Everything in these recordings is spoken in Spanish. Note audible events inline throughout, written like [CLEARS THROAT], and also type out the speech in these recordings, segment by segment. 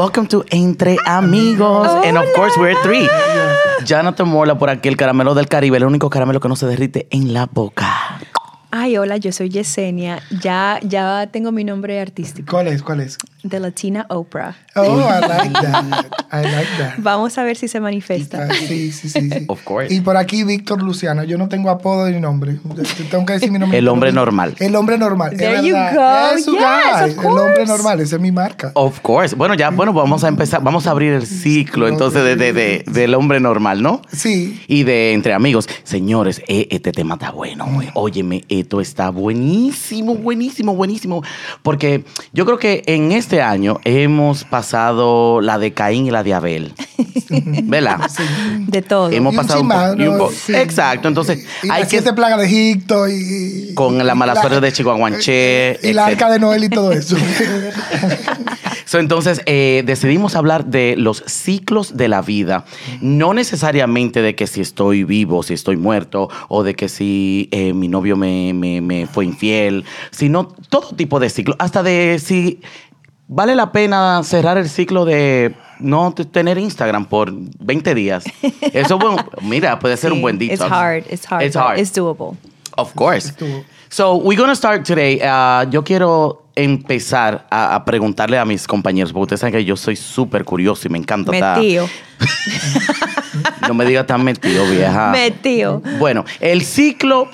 Welcome to Entre Amigos. And of course, we're three. Jonathan Morla por aquí, el caramelo del Caribe, el único caramelo que no se derrite en la boca. Ay, hola, yo soy Yesenia. Ya, ya tengo mi nombre artístico. ¿Cuál es? ¿Cuál es? The Latina Oprah. Oh, I like that. I like that. [LAUGHS] Vamos a ver si se manifiesta. Ah, Sí, sí, sí, sí. Of course. Y por aquí Víctor Luciano. Yo no tengo apodo ni nombre. Te Tengo que decir mi nombre. El hombre normal. El hombre normal. es There you verdad. go. Yes, guy. of El hombre normal. Esa es mi marca. Of course. Bueno, ya, bueno, vamos a empezar, vamos a abrir el ciclo entonces de, de- de- del hombre normal, ¿no? Sí. Y de entre amigos. Señores, eh, este tema está bueno. eh. Óyeme, esto está buenísimo, buenísimo, buenísimo. Porque yo creo que en este año hemos pasado la de Caín y la de Abel. [LAUGHS] ¿Verdad? De todo. Hemos Y un pasado un y un sí. Exacto, entonces Y hay las que siete plagas de Egipto y... con la mala suerte de Chihuahuanché. Y la arca de Noel y todo eso. [LAUGHS] So, entonces, eh, decidimos hablar de los ciclos de la vida. No necesariamente de que si estoy vivo, si estoy muerto, o de que si eh, mi novio me, me- me fue infiel, sino todo tipo de ciclos. Hasta de si vale la pena cerrar el ciclo de no tener Instagram por 20 días. [LAUGHS] Eso, bueno, mira, puede ser un buen detox. It's hard, it's hard, It's hard. it's doable. Of course. Estuvo. So, we're going to start today. Uh, yo quiero empezar a, a preguntarle a mis compañeros, porque ustedes saben que yo soy súper curioso y me encanta. estar- Metido. [LAUGHS] No me digas tan metido, vieja. Metido. Bueno, el ciclo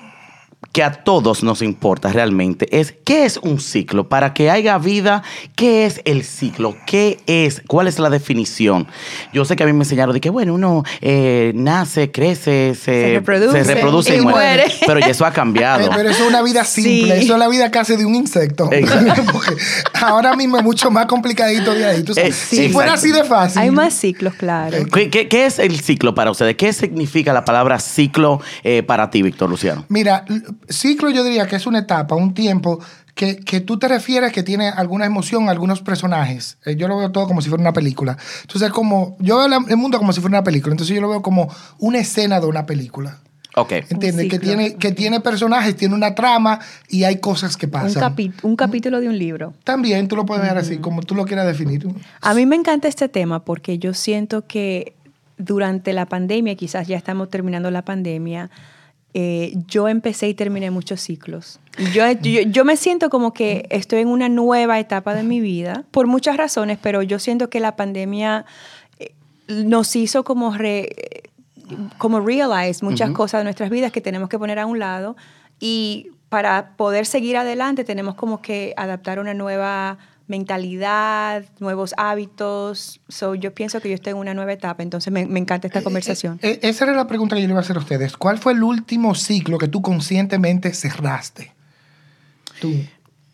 que a todos nos importa realmente es qué es un ciclo. Para que haya vida, ¿qué es el ciclo? ¿Qué es? ¿Cuál es la definición? Yo sé que a mí me enseñaron de que, bueno, uno eh, nace, crece, se, Se reproduce se reproduce y, y muere. muere. [LAUGHS] Pero ya eso ha cambiado. Pero eso es una vida simple, Sí. eso es la vida casi de un insecto. [LAUGHS] [LAUGHS] Ahora mismo es mucho más complicadito de ahí. Sabes, Eh, si sí, fuera así de fácil. Hay más ciclos, claro. ¿Qué, qué- qué es el ciclo para ustedes? ¿Qué significa la palabra ciclo eh, para ti, Víctor Luciano? Mira, ciclo yo diría que es una etapa, un tiempo que, que tú te refieres que tiene alguna emoción, algunos personajes. Eh, yo lo veo todo como si fuera una película. Entonces, como yo veo el mundo como si fuera una película. Entonces, yo lo veo como una escena de una película. Ok. ¿Entiendes? Que tiene, que tiene personajes, tiene una trama y hay cosas que Un, pasan. capi- un capítulo de un libro. También tú lo puedes ver así, como tú lo quieras definir. A mí me encanta este tema porque yo siento que durante la pandemia, quizás ya estamos terminando la pandemia, eh, yo empecé y terminé muchos ciclos. Yo, yo, yo me siento como que estoy en una nueva etapa de mi vida, por muchas razones, pero yo siento que la pandemia eh, nos hizo como, re- como realize muchas cosas de nuestras vidas que tenemos que poner a un lado y para poder seguir adelante tenemos como que adaptar una nueva mentalidad, nuevos hábitos. So, yo pienso que yo estoy en una nueva etapa, entonces me, me encanta esta conversación. Eh, eh, esa era la pregunta que yo le iba a hacer a ustedes. ¿Cuál fue el último ciclo que tú conscientemente cerraste? Tú.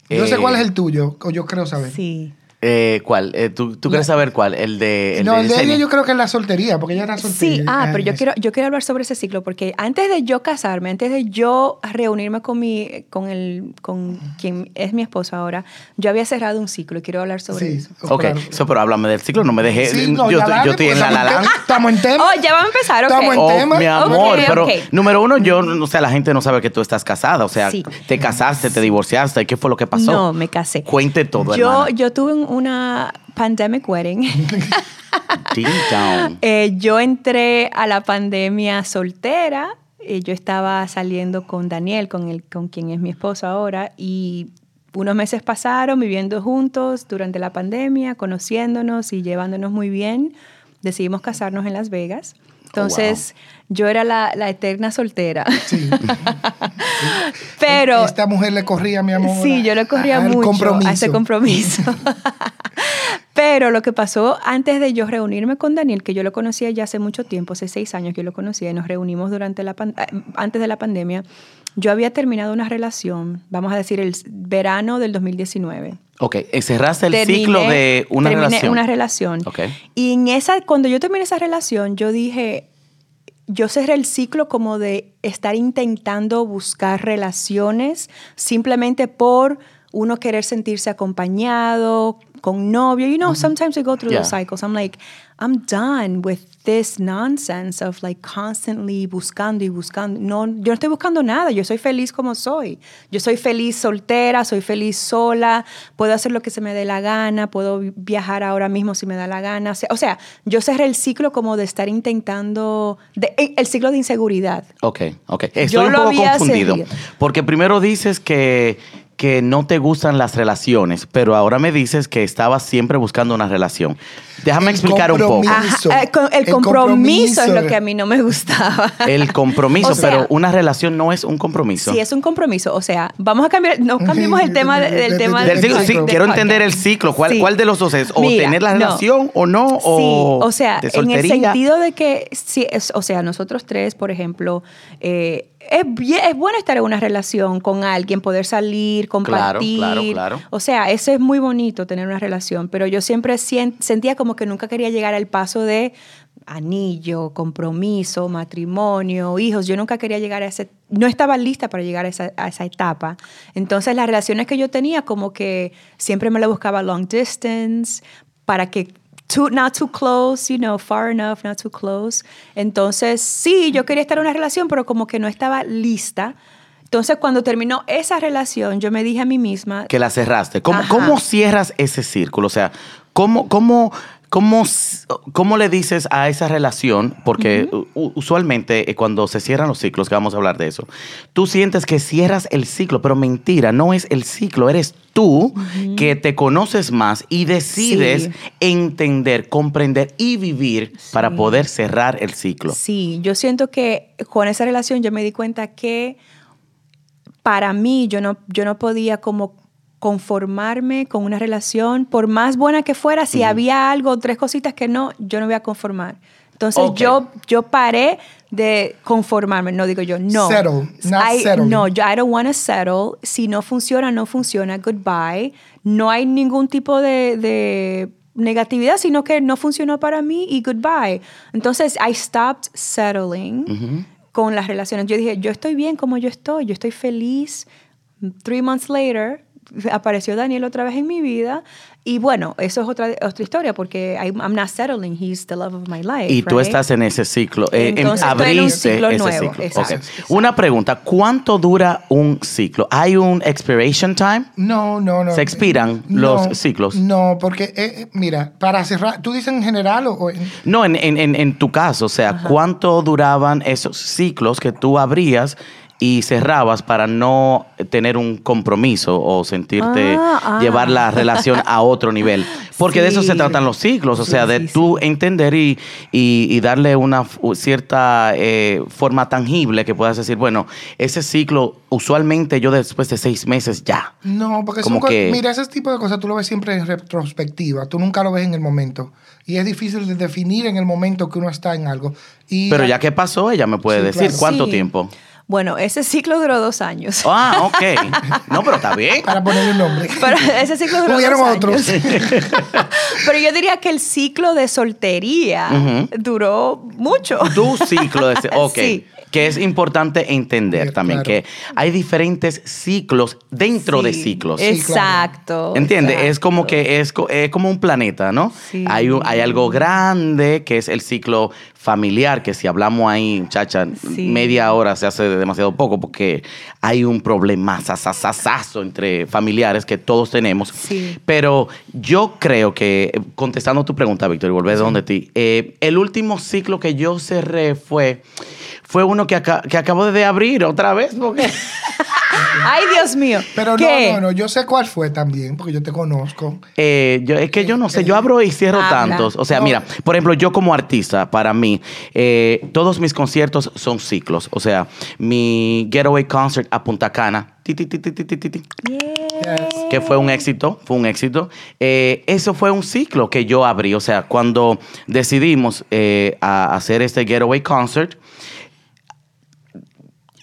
Yo sé Eh, cuál es el tuyo, o yo creo saber. Sí. Eh, ¿Cuál? Eh, ¿tú, tú quieres saber cuál? El de. El no, el de ella yo creo que es la soltería, porque ella era soltera. Sí, ah, pero yo quiero, yo quiero hablar sobre ese ciclo porque antes de yo casarme, antes de yo reunirme con mi, con el, con quien es mi esposo ahora, yo había cerrado un ciclo y quiero hablar sobre Sí, eso. Ok, claro. so, pero háblame del ciclo, no me. Sí, no, yo, dale, yo estoy en porque la la estamos la. en- Estamos en tema. [LAUGHS] Oh, ya vamos a empezar, ok. Estamos en Oh, tema. mi amor, Ok, pero ok. número uno, yo, o sea, la gente no sabe que tú estás casada, o sea, Sí. te casaste, te divorciaste, ¿qué fue lo que pasó? No, me casé. Cuente todo, Yo, hermana. yo tuve un- una pandemic wedding. [LAUGHS] [LAUGHS] Eh, yo entré a la pandemia soltera. eh, yo estaba saliendo con Daniel, con, el, con quien es mi esposo ahora, y unos meses pasaron viviendo juntos durante la pandemia, conociéndonos y llevándonos muy bien. Decidimos casarnos en Las Vegas. Entonces, yo era la, la eterna soltera. [LAUGHS] Sí. Pero Esta mujer le corría, mi amor. Sí, yo le corría al mucho compromiso. a ese compromiso. [LAUGHS] Pero lo que pasó antes de yo reunirme con Daniel, que yo lo conocía ya hace mucho tiempo, hace seis años que yo lo conocía y nos reunimos durante la pan- eh, antes de la pandemia, yo había terminado una relación, vamos a decir, el verano del 2019. Ok, eh, cerraste el Terminé- ciclo de una terminé relación. una relación. Ok. Y en esa, cuando yo terminé esa relación, yo dije, yo cerré el ciclo como de estar intentando buscar relaciones simplemente por uno querer sentirse acompañado, con novio. You know, sometimes we go through those cycles. I'm like, I'm done with this nonsense of like constantly buscando y buscando. No, yo no estoy buscando nada, yo soy feliz como soy. Yo soy feliz soltera, soy feliz sola, puedo hacer lo que se me dé la gana, puedo viajar ahora mismo si me da la gana. O sea, yo cerré el ciclo como de estar intentando, de, eh, el ciclo de inseguridad. Ok, ok. Estoy un poco confundido. Porque primero dices que que no te gustan las relaciones, pero ahora me dices que estabas siempre buscando una relación. Déjame explicar un poco. Eh, el, compromiso, es lo que a mí no me gustaba. El compromiso, pero una relación no es un compromiso. Sí, es un compromiso. O sea, vamos a cambiar, no cambiemos el tema del tema del ciclo. Sí, quiero entender el ciclo. ¿Cuál, ¿Cuál, de los dos es? ¿O tener la relación o no? O sí, o sea, en el sentido de que, sí, es, o sea, nosotros tres, por ejemplo, eh, es, es bueno estar en una relación con alguien, poder salir, compartir. Claro, claro, claro. O sea, eso es muy bonito, tener una relación, pero yo siempre sentía como que nunca quería llegar al paso de anillo, compromiso, matrimonio, hijos. Yo nunca quería llegar a ese, no estaba lista para llegar a esa, a esa, etapa. Entonces las relaciones que yo tenía como que siempre me la buscaba long distance para que too, not too close, you know, far enough, not too close. Entonces, sí, yo quería estar en una relación, pero como que no estaba lista. Entonces, cuando terminó esa relación, yo me dije a mí misma... Que la cerraste. ¿Cómo, ¿cómo cierras ese círculo? O sea, ¿cómo, cómo ¿Cómo, ¿Cómo, le dices a esa relación? Porque usualmente eh, cuando se cierran los ciclos, que vamos a hablar de eso, tú sientes que cierras el ciclo, pero mentira, no es el ciclo, eres tú que te conoces más y decides entender, comprender y vivir para poder cerrar el ciclo. Sí, yo siento que con esa relación yo me di cuenta que para mí yo no, yo no podía como conformarme con una relación, por más buena que fuera, si había algo, tres cositas que no, yo no voy a conformar. Entonces yo, yo paré de conformarme, no digo yo, no. Settle, not settle. No, yo, I don't want to settle. Si no funciona, no funciona, goodbye. No hay ningún tipo de, de negatividad, sino que no funcionó para mí y goodbye. Entonces, I stopped settling con las relaciones. Yo dije, yo estoy bien como yo estoy, yo estoy feliz. Three months later, apareció Daniel otra vez en mi vida. Y bueno, eso es otra, otra historia porque I'm not settling, he's the love of my life. Y tú estás en ese ciclo, eh, Entonces, abriste en un ciclo nuevo. Okay. Una pregunta, ¿cuánto dura un ciclo? ¿Hay un expiration time? No, no, no. ¿Se expiran los ciclos? No, porque, eh, eh, mira, para cerrar, ¿tú dices en general o...? En... No, en, en, en, tu caso, o sea, ¿cuánto duraban esos ciclos que tú abrías y cerrabas para no tener un compromiso o sentirte ah, ah. llevar la relación a otro nivel. Porque de eso se tratan los ciclos, o sea, de tú entender y, y, darle una cierta eh, forma tangible que puedas decir, bueno, ese ciclo usualmente yo después de seis meses ya. No, porque como que... mira, ese tipo de cosas tú lo ves siempre en retrospectiva, tú nunca lo ves en el momento. Y es difícil de definir en el momento que uno está en algo. Y Pero ya que pasó, ella me puede decir cuánto tiempo. Bueno, ese ciclo duró dos años. Ah, ok. No, pero está bien. Para ponerle un nombre. Pero ese ciclo duró dos otros. [LAUGHS] pero yo diría que el ciclo de soltería duró mucho. Tu ciclo de... Ok. Sí que es importante entender también que hay diferentes ciclos dentro de ciclos. exacto. ¿Entiendes? Es como que es, como un planeta, ¿no? Hay, hay algo grande que es el ciclo familiar, que si hablamos ahí, chacha, media hora se hace demasiado poco porque hay un problema sasasasazo entre familiares que todos tenemos. Pero yo creo que, contestando tu pregunta, Víctor, y volver de donde ti, eh, el último ciclo que yo cerré fue fue uno que, que acabo de abrir otra vez. Porque... [LAUGHS] Ay, Dios mío. Pero no, no, no, yo sé cuál fue también, porque yo te conozco. Eh, es que yo no sé, yo abro y cierro tantos. O sea, mira, por ejemplo, yo como artista, para mí, eh, todos mis conciertos son ciclos. O sea, mi Getaway Concert a Punta Cana, que fue un éxito, fue un éxito. Eh, eso fue un ciclo que yo abrí. O sea, cuando decidimos a hacer este Getaway Concert,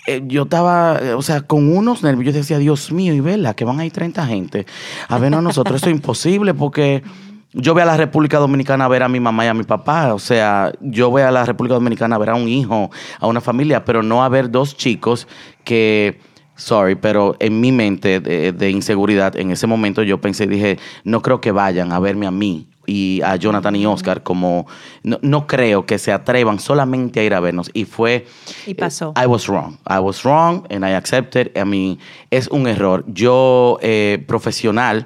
eh, yo estaba, eh, o sea, con unos nervios. Yo decía, Dios mío, y vela, que van a ir 30 gente. A ver, a nosotros eso es imposible porque yo voy a la República Dominicana a ver a mi mamá y a mi papá. O sea, yo voy a la República Dominicana a ver a un hijo, a una familia, pero no a ver dos chicos que sorry, pero en mi mente de, inseguridad, en ese momento yo pensé, dije, no creo que vayan a verme a mí y a Jonathan y Oscar como no, no creo que se atrevan solamente a ir a vernos y fue Y pasó. I was wrong I was wrong and I accepted I mean es un error yo eh, profesional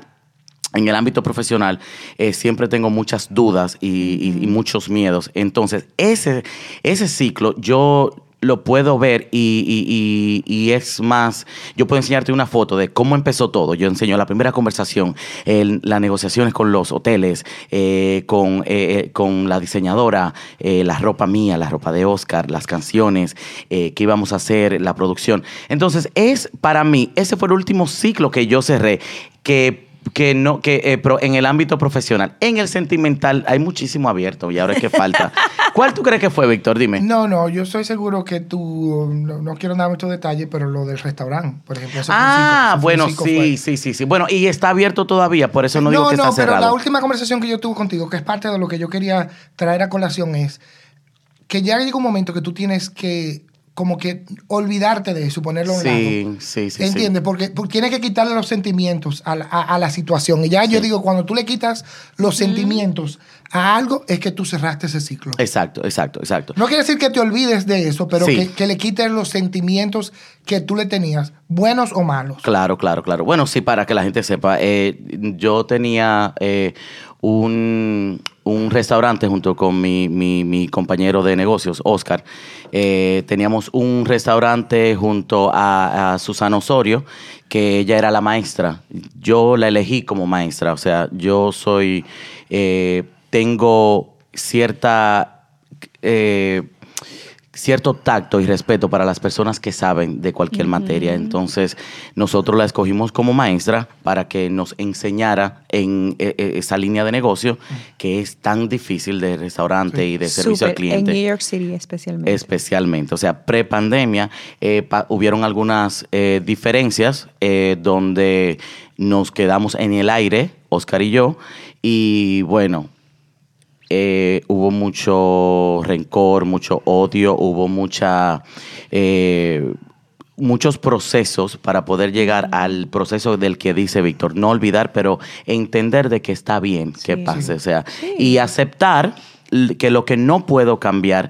en el ámbito profesional eh, siempre tengo muchas dudas y, muchos miedos. Entonces, ese, ese ciclo yo lo puedo ver y, y- es más, yo puedo enseñarte una foto de cómo empezó todo. Yo enseño la primera conversación, el- las negociaciones con los hoteles, eh, con, eh, eh, con la diseñadora, la ropa mía, la ropa de Oscar, las canciones, qué íbamos a hacer, la producción. Entonces, es para mí, ese fue el último ciclo que yo cerré, que que no que eh, pro- en el ámbito profesional en el sentimental hay muchísimo abierto y ahora es que falta [LAUGHS] ¿cuál tú crees que fue Víctor? dime No, no, yo estoy seguro que tú, no, no quiero dar muchos detalles, pero lo del restaurante, por ejemplo. eso ah fue bueno ciclo sí sí sí sí bueno y está abierto todavía por eso no digo que está pero cerrado la última conversación que yo tuve contigo, que es parte de lo que yo quería traer a colación, es que ya llega un momento que tú tienes que como que olvidarte de eso, ponerlo a un lado. sí sí sí ¿Entiendes? Porque, porque tienes que quitarle los sentimientos a la, a- a la situación. Y ya yo digo, cuando tú le quitas los sentimientos a algo, es que tú cerraste ese ciclo. sí. exacto exacto exacto No quiere decir que te olvides de eso, pero Sí. que, que le quites los sentimientos que tú le tenías, buenos o malos. Claro, claro, claro. Bueno, sí, para que la gente sepa, eh, yo tenía eh, un, un restaurante junto con mi, mi- compañero de negocios, Oscar. Eh, teníamos un restaurante junto a, a Susana Osorio, que ella era la maestra. Yo la elegí como maestra, o sea, yo soy, eh, tengo cierta... eh, cierto tacto y respeto para las personas que saben de cualquier materia. Entonces, nosotros la escogimos como maestra para que nos enseñara en eh, eh, esa línea de negocio que es tan difícil de restaurante y de servicio al Súper, En cliente. New York City especialmente. Especialmente, o sea, pre-pandemia, eh, hubieron algunas eh, diferencias eh, donde nos quedamos en el aire, Oscar y yo, y bueno, eh, hubo mucho rencor, mucho odio, hubo mucha... eh, muchos procesos para poder llegar al proceso del que dice Víctor. No olvidar, pero entender de que está bien que Sí. pase. O sea, y aceptar que lo que no puedo cambiar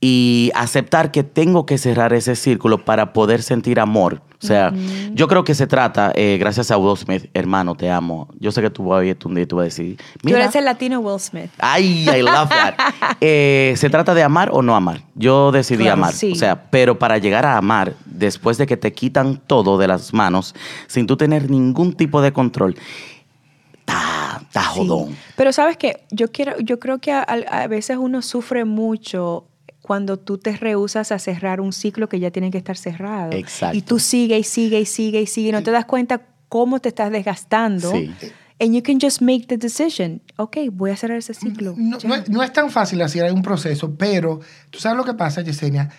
y aceptar que tengo que cerrar ese círculo para poder sentir amor. O sea, yo creo que se trata, eh, gracias a Will Smith, hermano, te amo. Yo sé que tú vas a ir un día y tú vas a decir, Tú mira, eres el latino Will Smith. Ay, I love that. [LAUGHS] Eh, ¿Se trata de amar o no amar? Yo decidí Claro, amar. sí. O sea, pero para llegar a amar, después de que te quitan todo de las manos, sin tú tener ningún tipo de control, está, está Sí. jodón. Pero sabes que yo quiero, yo creo que a, a veces uno sufre mucho cuando tú te rehusas a cerrar un ciclo que ya tiene que estar cerrado. Exacto. Y tú sigue y sigue y sigue y sigue. y No te das cuenta cómo te estás desgastando. Sí. And you can just make the decision. Ok, voy a cerrar ese ciclo. No, no es, no es tan fácil así, hay un proceso, pero tú sabes lo que pasa, Yesenia.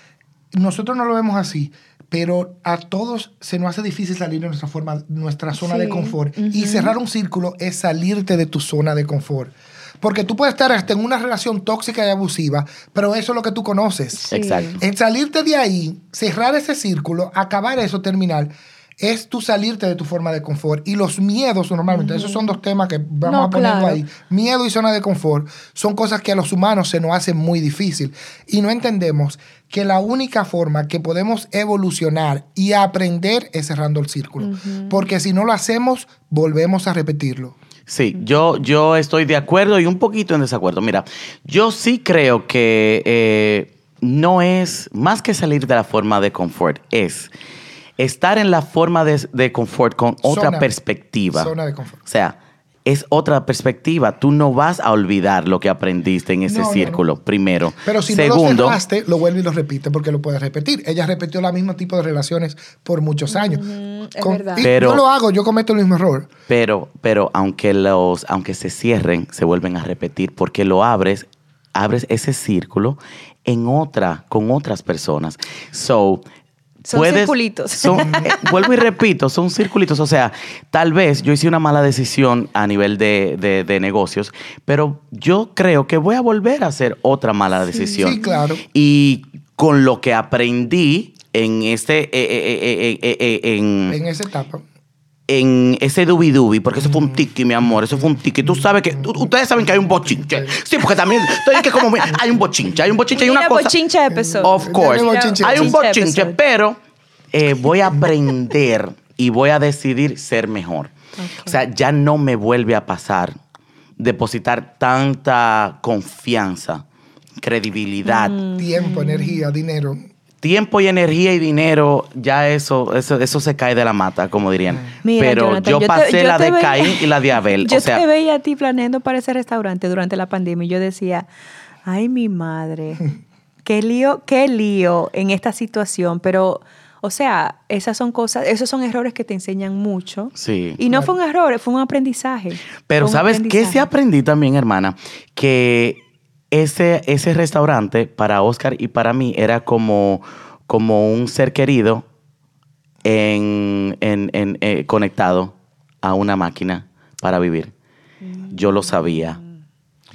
Nosotros no lo vemos así, pero a todos se nos hace difícil salir de nuestra, forma, nuestra zona Sí, de confort. Y cerrar un círculo es salirte de tu zona de confort. Porque tú puedes estar hasta en una relación tóxica y abusiva, pero eso es lo que tú conoces. Sí. Exacto. En salirte de ahí, cerrar ese círculo, acabar eso, terminar, es tú salirte de tu forma de confort. Y los miedos, normalmente, esos son dos temas que vamos No, a ponerlo claro. ahí. Miedo y zona de confort son cosas que a los humanos se nos hacen muy difícil. Y no entendemos que la única forma que podemos evolucionar y aprender es cerrando el círculo. Porque si no lo hacemos, volvemos a repetirlo. Sí, yo, yo estoy de acuerdo y un poquito en desacuerdo. Mira, yo sí creo que eh, no es más que salir de la forma de confort, es estar en la forma de, de confort con otra Zona. perspectiva. Zona de confort. O sea, es otra perspectiva. Tú no vas a olvidar lo que aprendiste en ese No, no, círculo, primero. Pero si no Segundo, lo cerraste, lo vuelve y lo repite porque lo puedes repetir. Ella repitió el mismo tipo de relaciones por muchos años. es verdad. y Pero- yo lo hago, yo cometo el mismo error. Pero, pero aunque los, aunque se cierren, se vuelven a repetir, porque lo abres, abres ese círculo en otra, con otras personas. So, Son circulitos. son- [LAUGHS] eh, vuelvo y repito, son circulitos. O sea, tal vez yo hice una mala decisión a nivel de, de- de negocios, pero yo creo que voy a volver a hacer otra mala decisión. sí, claro. Y con lo que aprendí en este, eh, eh, eh, eh, eh, eh, en, En esa etapa. En ese dubi dubi, porque eso fue un tiki, mi amor, eso fue un tiki. Tú sabes que, ustedes saben que hay un bochinche. Sí, porque también, estoy que como, mira, hay un bochinche, hay un bochinche, hay una Mira, cosa. bochinche episodio. Of course. Bochinche. Hay un Bochinche pero eh, voy a aprender y voy a decidir ser mejor. O sea, ya no me vuelve a pasar depositar tanta confianza, credibilidad, Mm. Tiempo, energía, dinero. Tiempo y energía y dinero, ya eso, eso, eso se cae de la mata, como dirían. Mira, Pero Jonathan, yo yo te- pasé yo la de veía- Caín y la de Abel. [LAUGHS] Yo o sea, te veía a ti planeando para ese restaurante durante la pandemia y yo decía, ay, mi madre, [LAUGHS] qué lío, qué lío en esta situación, pero... O sea, esas son cosas, esos son errores que te enseñan mucho. Sí. Y no fue un error, fue un aprendizaje. Pero un ¿sabes qué sí aprendí también, hermana? Que ese, ese restaurante para Oscar y para mí era como, como un ser querido en, en- en, eh, conectado a una máquina para vivir. Yo lo sabía.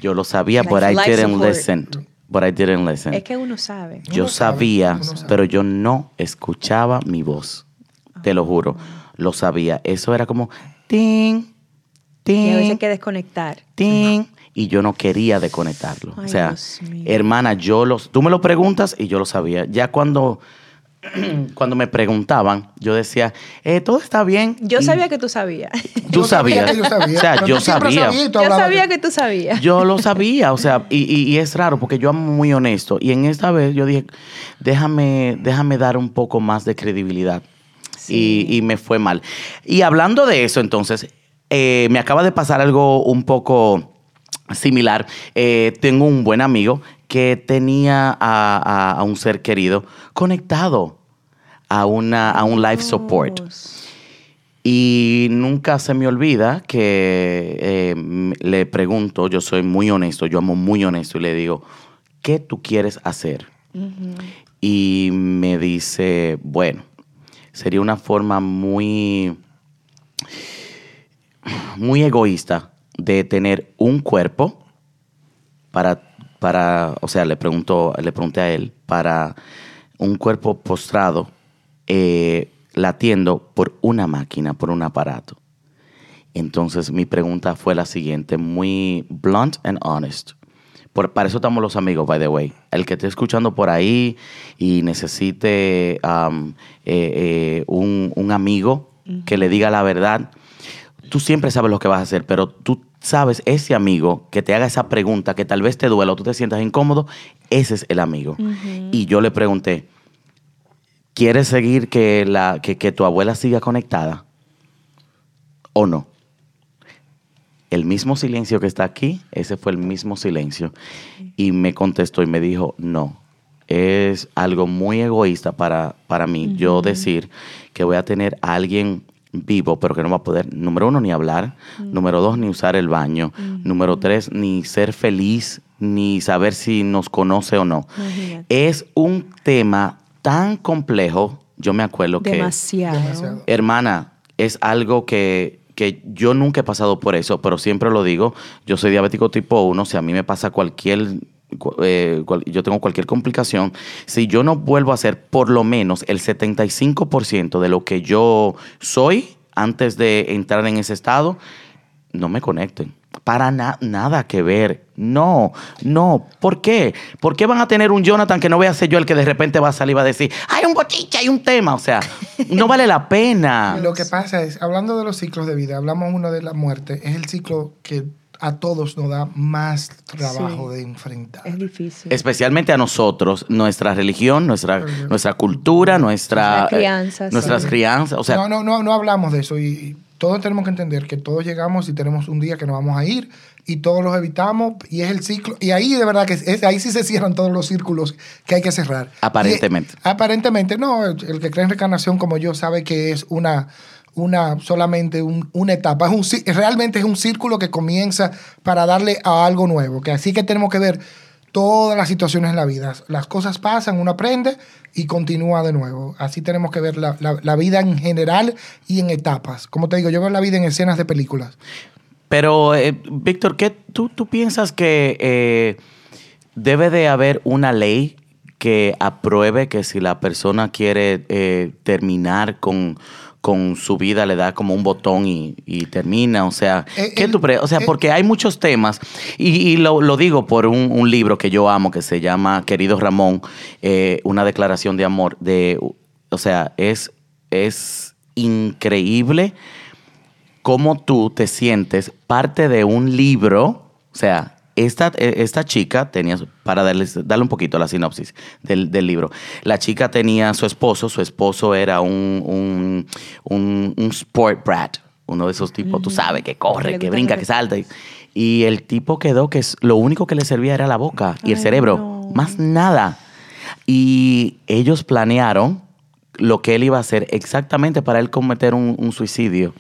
Yo lo sabía, but I didn't support. listen. But I didn't listen. Es que uno sabe. Yo Uno sabía, sabe. pero yo no escuchaba mi voz. Te lo juro. Lo sabía. Eso era como ting, Y a veces hay ting, que desconectar. ting. Y yo no quería desconectarlo. o sea, hermana, yo los. Tú me lo preguntas y yo lo sabía. Ya cuando. [CLEARS THROAT] Cuando me preguntaban, yo decía, eh, todo está bien. Yo Y sabía que tú sabías. Tú sabía sabías. yo sabía, O sea, pero yo sabía. tú Yo sabía que tú sabías. Yo lo sabía, o sea, y, y- y es raro porque yo amo muy honesto. Y en esta vez yo dije, déjame, déjame dar un poco más de credibilidad. Sí. Y, y me fue mal. Y hablando de eso, entonces, eh, me acaba de pasar algo un poco similar. Eh, tengo un buen amigo que tenía a, a- a un ser querido conectado a, una, a un life support. Dios. Y nunca se me olvida que eh, le pregunto, yo soy muy honesto, yo amo muy honesto, y le digo, ¿qué tú quieres hacer? Y me dice, bueno, sería una forma muy, muy egoísta de tener un cuerpo para, para o sea, le, pregunto, le pregunté a él, para un cuerpo postrado eh, latiendo por una máquina, por un aparato. Entonces mi pregunta fue la siguiente, muy blunt and honest. Por, para eso estamos los amigos, by the way. El que esté escuchando por ahí y necesite um, eh, un, un amigo que le diga la verdad, tú siempre sabes lo que vas a hacer, pero tú sabes ese amigo que te haga esa pregunta que tal vez te duela o tú te sientas incómodo, ese es el amigo. Y yo le pregunté, ¿quieres seguir que, la, que, que tu abuela siga conectada o no? El mismo silencio que está aquí, ese fue el mismo silencio. Y me contestó y me dijo, no, es algo muy egoísta para, para mí yo decir que voy a tener a alguien vivo, pero que no va a poder, número uno, ni hablar, número dos, ni usar el baño, número tres, ni ser feliz, ni saber si nos conoce o no. Imagínate. Es un tema tan complejo, yo me acuerdo que... Demasiado. Demasiado. Hermana, es algo que, que yo nunca he pasado por eso, pero siempre lo digo. Yo soy diabético tipo 1. Si a mí me pasa cualquier. Eh, cual- yo tengo cualquier complicación. Si yo no vuelvo a hacer por lo menos el 75% de lo que yo soy antes de entrar en ese estado, no me conecten. Para na- nada que ver. No, no. ¿Por qué? ¿Por qué van a tener un Jonathan que no vea a ser yo el que de repente va a salir y va a decir, hay un bochiche, hay un tema? O sea, [LAUGHS] no vale la pena. Lo que pasa es, hablando de los ciclos de vida, hablamos uno de la muerte, es el ciclo que a todos nos da más trabajo Sí. de enfrentar. Es difícil. Especialmente a nosotros, nuestra religión, nuestra, nuestra cultura, nuestra, Nuestras crianzas, eh, nuestras sí. crianzas. O sea, no, no, no, no hablamos de eso y, y todos tenemos que entender que todos llegamos y tenemos un día que nos vamos a ir y todos los evitamos y es el ciclo y ahí de verdad que es, ahí sí se cierran todos los círculos que hay que cerrar. Aparentemente. Y, aparentemente no, el, el que cree en reencarnación como yo sabe que es una una solamente un- una etapa, es un, realmente es un círculo que comienza para darle a algo nuevo, que así que tenemos que ver todas las situaciones en la vida. Las cosas pasan, uno aprende y continúa de nuevo. Así tenemos que ver la, la- la vida en general y en etapas. Como te digo, yo veo la vida en escenas de películas. pero eh, Víctor, ¿qué tú, tú piensas que eh, debe de haber una ley que apruebe que si la persona quiere eh, terminar con, con su vida le da como un botón y, y termina. O sea, Eh, ¿qué el- tú pre- O sea, eh, porque hay muchos temas y, y lo, lo digo por un, un libro que yo amo que se llama Querido Ramón, eh, una declaración de amor. De, o sea, es, es increíble cómo tú te sientes parte de un libro. O sea, esta, eh, esta chica tenía, para darles, darle un poquito la sinopsis del, del libro, la chica tenía su esposo, su esposo era un, un, un, un sport brat, uno de esos tipos, tú sabes, que corre, que brinca, correr. que salta. Y, y el tipo quedó que es- lo único que le servía era la boca y el cerebro, no. más nada. Y ellos planearon lo que él iba a hacer exactamente para él cometer un, un suicidio.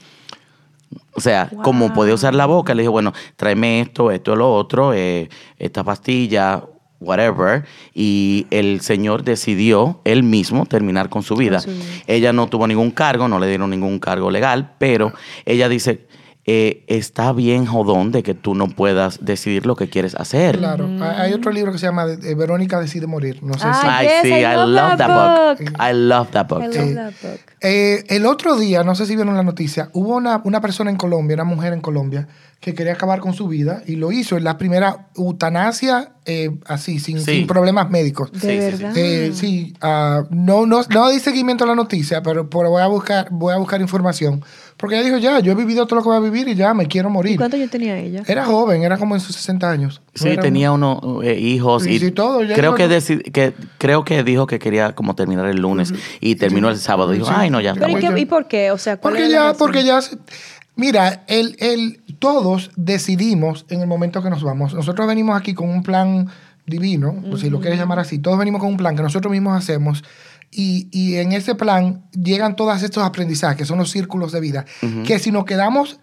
O sea, como podía usar la boca, le dijo, bueno, tráeme esto, esto, lo otro, eh, esta pastilla, whatever. Y el señor decidió él mismo terminar con su vida. su vida. Ella no tuvo ningún cargo, no le dieron ningún cargo legal, pero ella dice, eh, está bien jodón de que tú no puedas decidir lo que quieres hacer. Claro. Mm. Hay hay otro libro que se llama eh, Verónica decide morir. No sé si. Ah, I yes, see, I I love love that that book. book. I love that book. I love Sí. that book. Eh, el otro día, no sé si vieron la noticia, hubo una, una persona en Colombia, una mujer en Colombia, que quería acabar con su vida y lo hizo. Es la primera eutanasia eh, así, sin, Sí. sin problemas médicos. De Sí, verdad. Eh, sí, ah, no, no, no di seguimiento a la noticia, pero, pero voy, a buscar, voy a buscar información. Porque ella dijo, ya, yo he vivido todo lo que voy a vivir y ya, me quiero ¿Y morir. cuántos años tenía ella? Era joven, era como en sus 60 años. Sí, tenía un- unos eh, hijos y sí, todo, ya creo que, todo. deci- que creo que dijo que quería como terminar el lunes y terminó el sábado. Dijo, Sí. ay no ya. ¿Pero y, qué- y por qué? O sea, ¿cuál Porque ya, porque ya, se- mira, el, el, todos decidimos en el momento que nos vamos. Nosotros venimos aquí con un plan divino, o si lo quieres llamar así, todos venimos con un plan que nosotros mismos hacemos. Y, y en ese plan llegan todos estos aprendizajes, que son los círculos de vida, que si nos quedamos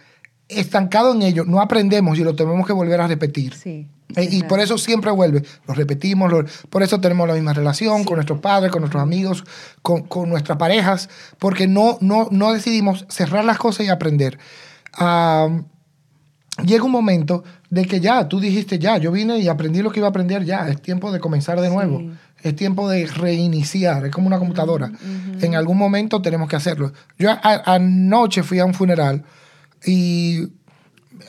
estancados en ellos, no aprendemos y lo tenemos que volver a repetir. Sí. Eh, y por eso siempre vuelve. Lo repetimos, lo- por eso tenemos la misma relación con nuestros padres, con nuestros amigos, con, con nuestras parejas, porque no, no, no decidimos cerrar las cosas y aprender. Am, llega un momento de que ya, tú dijiste ya, yo vine y aprendí lo que iba a aprender ya, es tiempo de comenzar de nuevo. Es tiempo de reiniciar, es como una computadora. En algún momento tenemos que hacerlo. Yo a- anoche fui a un funeral y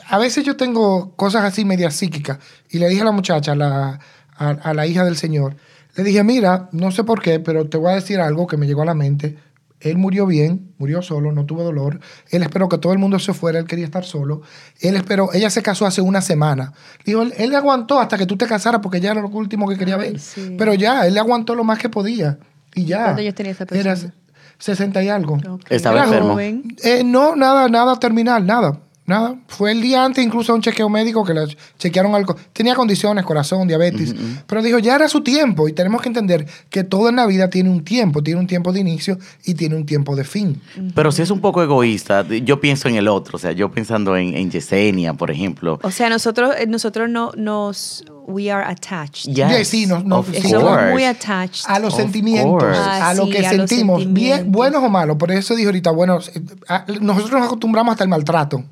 a veces yo tengo cosas así medias psíquicas. Y le dije a la muchacha, a la, a, a la hija del Señor, le dije, mira, no sé por qué, pero te voy a decir algo que me llegó a la mente. Él murió bien, murió solo, no tuvo dolor. Él esperó que todo el mundo se fuera, él quería estar solo. Él esperó, ella se casó hace una semana. Dijo, él, él le aguantó hasta que tú te casaras porque ya era lo último que quería Ay, ver. sí. Pero ya, él le aguantó lo más que podía. Y ya. cuántos años tenía esa Era persona? 60 y algo. Estaba Era enfermo. joven. Eh, no, nada, nada terminal, nada. Nada. Fue el día antes incluso a un chequeo médico que le chequearon algo. Tenía condiciones, corazón, diabetes. Pero dijo, ya era su tiempo. Y tenemos que entender que todo en la vida tiene un tiempo. Tiene un tiempo de inicio y tiene un tiempo de fin. Pero si es un poco egoísta, yo pienso en el otro. O sea, yo pensando en, en Yesenia, por ejemplo. O sea, nosotros, eh, nosotros no nos, we are attached. Yes, sí, no- no- of sí. Somos course. muy attached. A los Of sentimientos, course. a Ah, lo sí, que a sentimos, bien, buenos o malos. Por eso dijo ahorita, bueno, eh, a- nosotros nos acostumbramos hasta el maltrato.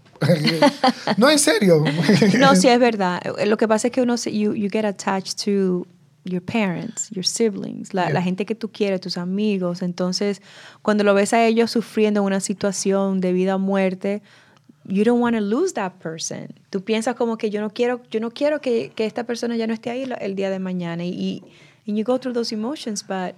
No, en serio. No, sí es verdad. Lo que pasa es que uno se, you, you get attached to your parents, your siblings, la, Yeah. la gente que tú quieres, tus amigos. Entonces, cuando lo ves a ellos sufriendo una situación de vida o muerte, you don't want to lose that person. Tú piensas como que yo no quiero, yo no quiero que, que esta persona ya no esté ahí el día de mañana. Y, y and you go through those emotions, but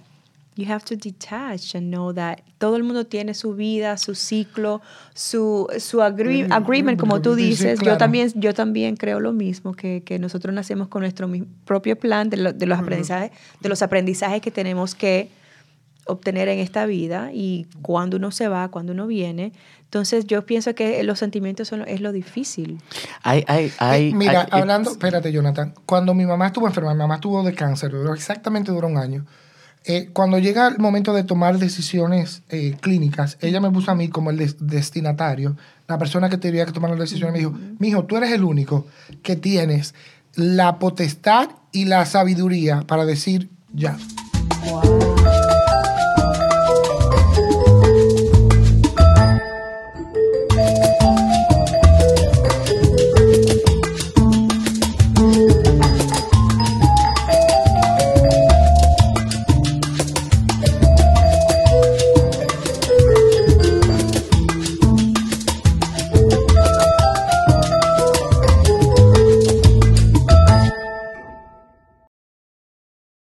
you have to detach and know that todo el mundo tiene su vida, su ciclo, su, su agree- agreement, como tú Sí, sí, dices. claro. Yo también yo también creo lo mismo, que, que nosotros nacemos con nuestro propio plan de, lo- de los aprendizajes, de los aprendizajes que tenemos que obtener en esta vida y cuando uno se va, cuando uno viene. Entonces yo pienso que los sentimientos son, lo- es lo difícil. Hay, hay, Eh, Mira, hay- hablando, espérate, Jonathan. Cuando mi mamá estuvo enferma, mi mamá estuvo de cáncer, duró exactamente duró un año. Eh, cuando llega el momento de tomar decisiones eh, clínicas, ella me puso a mí como el des- destinatario, la persona que tenía que tomar las decisiones, me dijo, mijo, tú eres el único que tienes la potestad y la sabiduría para decir ya.